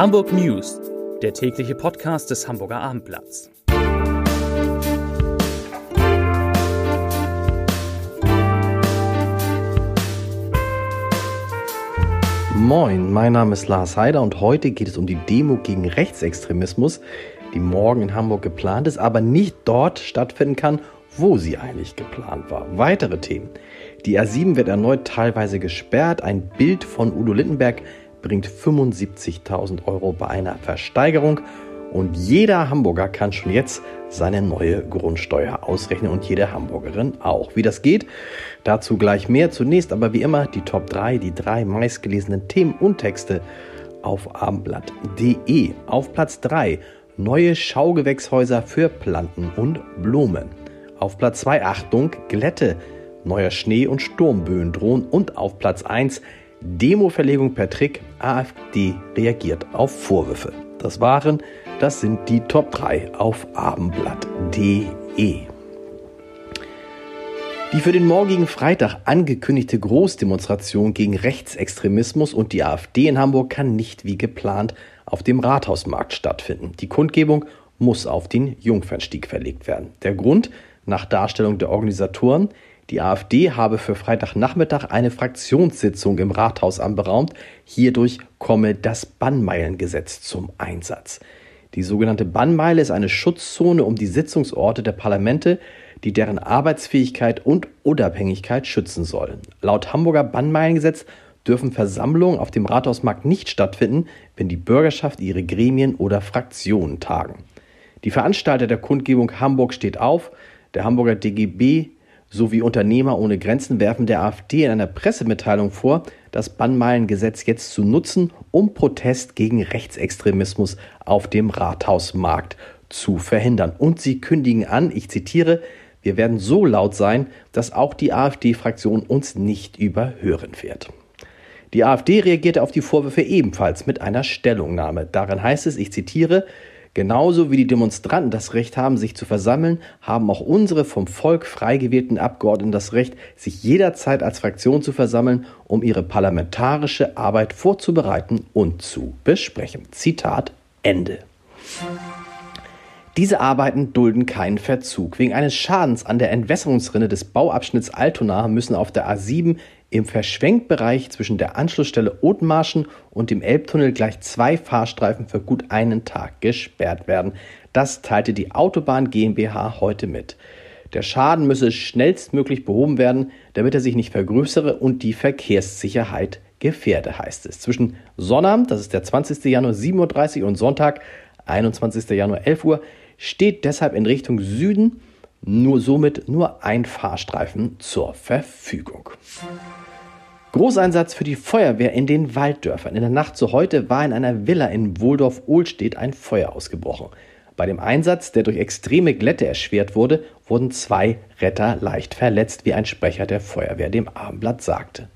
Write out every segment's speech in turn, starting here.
Hamburg News, der tägliche Podcast des Hamburger Abendblatts. Moin, mein Name ist Lars Heider und heute geht es um die Demo gegen Rechtsextremismus, die morgen in Hamburg geplant ist, aber nicht dort stattfinden kann, wo sie eigentlich geplant war. Weitere Themen. Die A7 wird erneut teilweise gesperrt. Ein Bild von Udo Lindenberg bringt 75.000 Euro bei einer Versteigerung. Und jeder Hamburger kann schon jetzt seine neue Grundsteuer ausrechnen und jede Hamburgerin auch. Wie das geht, dazu gleich mehr. Zunächst aber wie immer die Top 3, die drei meistgelesenen Themen und Texte auf abendblatt.de. Auf Platz 3 neue Schaugewächshäuser für Planten und Blumen. Auf Platz 2 Achtung, Glätte, neuer Schnee und Sturmböen drohen und auf Platz 1 Demo-Verlegung per Trick, AfD reagiert auf Vorwürfe. Das waren, das sind die Top 3 auf abendblatt.de. Die für den morgigen Freitag angekündigte Großdemonstration gegen Rechtsextremismus und die AfD in Hamburg kann nicht wie geplant auf dem Rathausmarkt stattfinden. Die Kundgebung muss auf den Jungfernstieg verlegt werden. Der Grund, nach Darstellung der Organisatoren, die AfD habe für Freitagnachmittag eine Fraktionssitzung im Rathaus anberaumt. Hierdurch komme das Bannmeilengesetz zum Einsatz. Die sogenannte Bannmeile ist eine Schutzzone um die Sitzungsorte der Parlamente, die deren Arbeitsfähigkeit und Unabhängigkeit schützen sollen. Laut Hamburger Bannmeilengesetz dürfen Versammlungen auf dem Rathausmarkt nicht stattfinden, wenn die Bürgerschaft ihre Gremien oder Fraktionen tagen. Die Veranstalter der Kundgebung Hamburg steht auf, der Hamburger DGB sowie Unternehmer ohne Grenzen werfen der AfD in einer Pressemitteilung vor, das Bannmeilengesetz jetzt zu nutzen, um Protest gegen Rechtsextremismus auf dem Rathausmarkt zu verhindern. Und sie kündigen an, ich zitiere, wir werden so laut sein, dass auch die AfD-Fraktion uns nicht überhören wird. Die AfD reagierte auf die Vorwürfe ebenfalls mit einer Stellungnahme. Darin heißt es, ich zitiere, Genauso wie die Demonstranten das Recht haben, sich zu versammeln, haben auch unsere vom Volk frei gewählten Abgeordneten das Recht, sich jederzeit als Fraktion zu versammeln, um ihre parlamentarische Arbeit vorzubereiten und zu besprechen. Zitat Ende. Diese Arbeiten dulden keinen Verzug. Wegen eines Schadens an der Entwässerungsrinne des Bauabschnitts Altona müssen auf der A7 im Verschwenkbereich zwischen der Anschlussstelle Othmarschen und dem Elbtunnel gleich zwei Fahrstreifen für gut einen Tag gesperrt werden. Das teilte die Autobahn GmbH heute mit. Der Schaden müsse schnellstmöglich behoben werden, damit er sich nicht vergrößere und die Verkehrssicherheit gefährde, heißt es. Zwischen Sonnabend, das ist der 20. Januar 7.30 Uhr und Sonntag, 21. Januar 11 Uhr, steht deshalb in Richtung Süden nur somit nur ein Fahrstreifen zur Verfügung. Großeinsatz für die Feuerwehr in den Walddörfern. In der Nacht zu heute war in einer Villa in Wohldorf-Ohlstedt ein Feuer ausgebrochen. Bei dem Einsatz, der durch extreme Glätte erschwert wurde, wurden zwei Retter leicht verletzt, wie ein Sprecher der Feuerwehr dem Abendblatt sagte.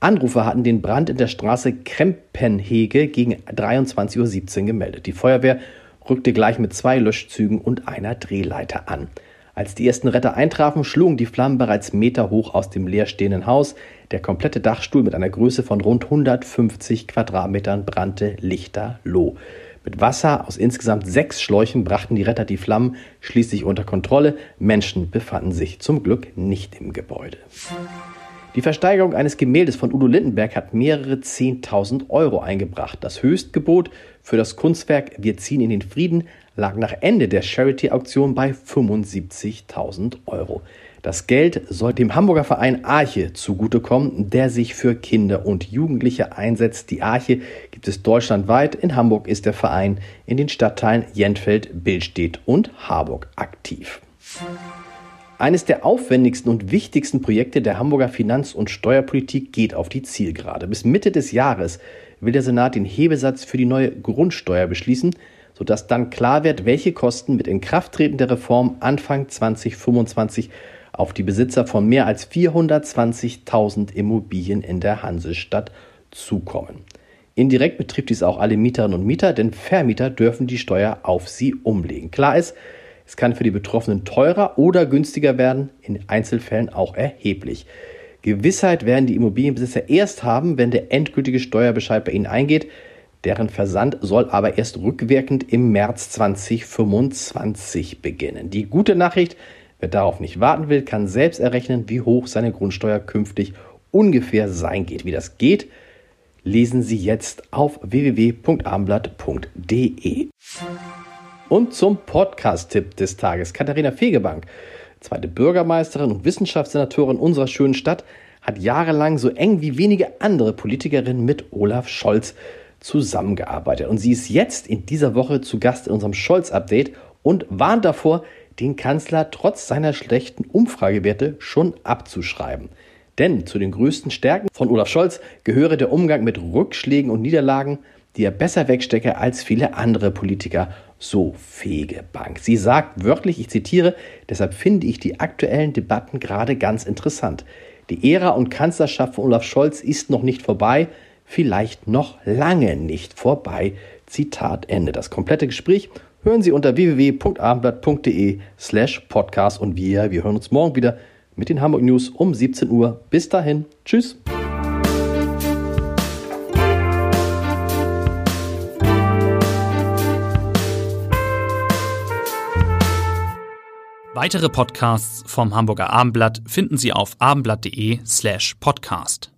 Anrufer hatten den Brand in der Straße Krempenhege gegen 23.17 Uhr gemeldet. Die Feuerwehr rückte gleich mit zwei Löschzügen und einer Drehleiter an. Als die ersten Retter eintrafen, schlugen die Flammen bereits meterhoch aus dem leerstehenden Haus. Der komplette Dachstuhl mit einer Größe von rund 150 Quadratmetern brannte lichterloh. Mit Wasser aus insgesamt sechs Schläuchen brachten die Retter die Flammen schließlich unter Kontrolle. Menschen befanden sich zum Glück nicht im Gebäude. Die Versteigerung eines Gemäldes von Udo Lindenberg hat mehrere 10.000 Euro eingebracht. Das Höchstgebot für das Kunstwerk Wir ziehen in den Frieden lag nach Ende der Charity-Auktion bei 75.000 Euro. Das Geld soll dem Hamburger Verein Arche zugutekommen, der sich für Kinder und Jugendliche einsetzt. Die Arche gibt es deutschlandweit. In Hamburg ist der Verein in den Stadtteilen Jentfeld, Billstedt und Harburg aktiv. Eines der aufwendigsten und wichtigsten Projekte der Hamburger Finanz- und Steuerpolitik geht auf die Zielgerade. Bis Mitte des Jahres will der Senat den Hebesatz für die neue Grundsteuer beschließen sodass dann klar wird, welche Kosten mit Inkrafttreten der Reform Anfang 2025 auf die Besitzer von mehr als 420.000 Immobilien in der Hansestadt zukommen. Indirekt betrifft dies auch alle Mieterinnen und Mieter, denn Vermieter dürfen die Steuer auf sie umlegen. Klar ist, es kann für die Betroffenen teurer oder günstiger werden, in Einzelfällen auch erheblich. Gewissheit werden die Immobilienbesitzer erst haben, wenn der endgültige Steuerbescheid bei ihnen eingeht. Deren Versand soll aber erst rückwirkend im März 2025 beginnen. Die gute Nachricht, wer darauf nicht warten will, kann selbst errechnen, wie hoch seine Grundsteuer künftig ungefähr sein geht. Wie das geht, lesen Sie jetzt auf www.armblatt.de. Und zum Podcast-Tipp des Tages. Katharina Fegebank, zweite Bürgermeisterin und Wissenschaftssenatorin unserer schönen Stadt, hat jahrelang so eng wie wenige andere Politikerinnen mit Olaf Scholz zusammengearbeitet. Und sie ist jetzt in dieser Woche zu Gast in unserem Scholz-Update und warnt davor, den Kanzler trotz seiner schlechten Umfragewerte schon abzuschreiben. Denn zu den größten Stärken von Olaf Scholz gehöre der Umgang mit Rückschlägen und Niederlagen, die er besser wegstecke als viele andere Politiker, so fähige Bank. Sie sagt wörtlich, ich zitiere, deshalb finde ich die aktuellen Debatten gerade ganz interessant. Die Ära und Kanzlerschaft von Olaf Scholz ist noch nicht vorbei, vielleicht noch lange nicht vorbei. Zitat Ende. Das komplette Gespräch hören Sie unter www.abendblatt.de slash podcast und wir, wir hören uns morgen wieder mit den Hamburg News um 17 Uhr. Bis dahin. Tschüss. Weitere Podcasts vom Hamburger Abendblatt finden Sie auf abendblatt.de slash podcast.